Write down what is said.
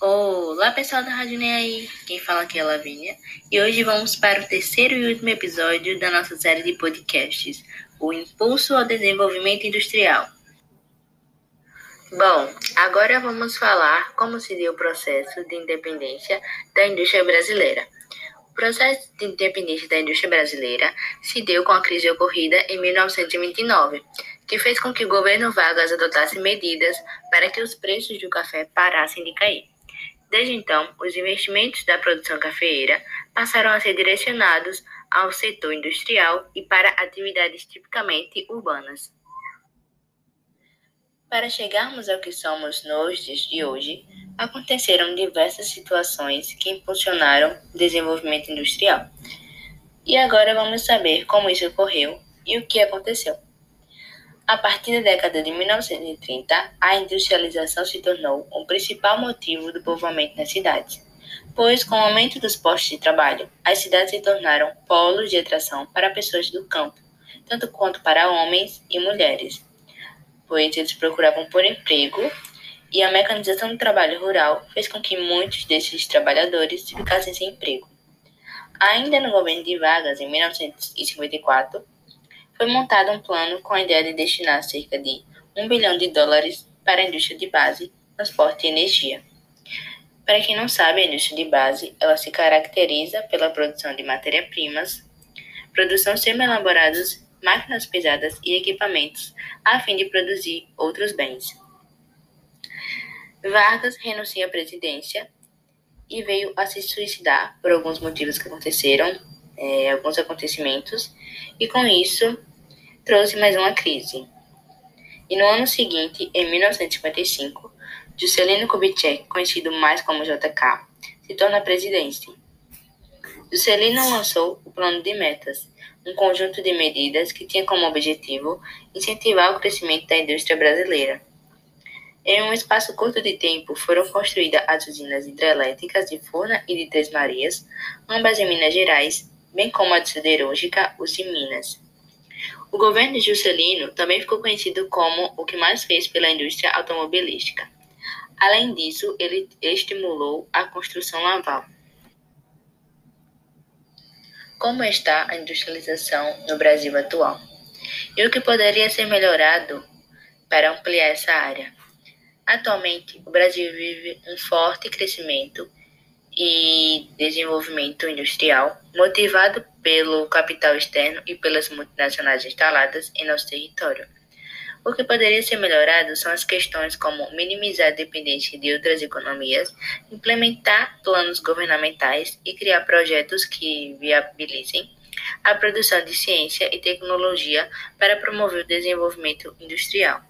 Olá pessoal da Rádio Nem aí, quem fala aqui é a Lavínia e hoje vamos para o terceiro e último episódio da nossa série de podcasts, o Impulso ao Desenvolvimento Industrial. Bom, agora vamos falar como se deu o processo de independência da indústria brasileira. O processo de independência da indústria brasileira se deu com a crise ocorrida em 1929, que fez com que o governo Vargas adotasse medidas para que os preços do café parassem de cair. Desde então, os investimentos da produção cafeeira passaram a ser direcionados ao setor industrial e para atividades tipicamente urbanas. Para chegarmos ao que somos nos dias de hoje, aconteceram diversas situações que impulsionaram o desenvolvimento industrial. E agora vamos saber como isso ocorreu e o que aconteceu. A partir da década de 1930, a industrialização se tornou o principal motivo do povoamento nas cidades, pois, com o aumento dos postos de trabalho, as cidades se tornaram polos de atração para pessoas do campo, tanto quanto para homens e mulheres, pois eles procuravam por emprego e a mecanização do trabalho rural fez com que muitos desses trabalhadores ficassem sem emprego. Ainda no governo de Vargas, em 1954, foi montado um plano com a ideia de destinar cerca de 1 bilhão de dólares para a indústria de base, transporte e energia. Para quem não sabe, a indústria de base ela se caracteriza pela produção de matéria-primas, produção semi-elaborados, máquinas pesadas e equipamentos, a fim de produzir outros bens. Vargas renuncia à presidência e veio a se suicidar por alguns motivos que aconteceram, é, alguns acontecimentos, e com isso trouxe mais uma crise. E no ano seguinte, em 1955, Juscelino Kubitschek, conhecido mais como JK, se torna presidente. Juscelino lançou o Plano de Metas, um conjunto de medidas que tinha como objetivo incentivar o crescimento da indústria brasileira. Em um espaço curto de tempo, foram construídas as usinas hidrelétricas de Furna e de Três Marias, ambas em Minas Gerais, bem como a de siderúrgica Uzi Minas. O governo Juscelino também ficou conhecido como o que mais fez pela indústria automobilística. Além disso, ele estimulou a construção naval. Como está a industrialização no Brasil atual? E o que poderia ser melhorado para ampliar essa área? Atualmente, o Brasil vive um forte crescimento e desenvolvimento industrial, motivado pelo capital externo e pelas multinacionais instaladas em nosso território. O que poderia ser melhorado são as questões como minimizar a dependência de outras economias, implementar planos governamentais e criar projetos que viabilizem a produção de ciência e tecnologia para promover o desenvolvimento industrial.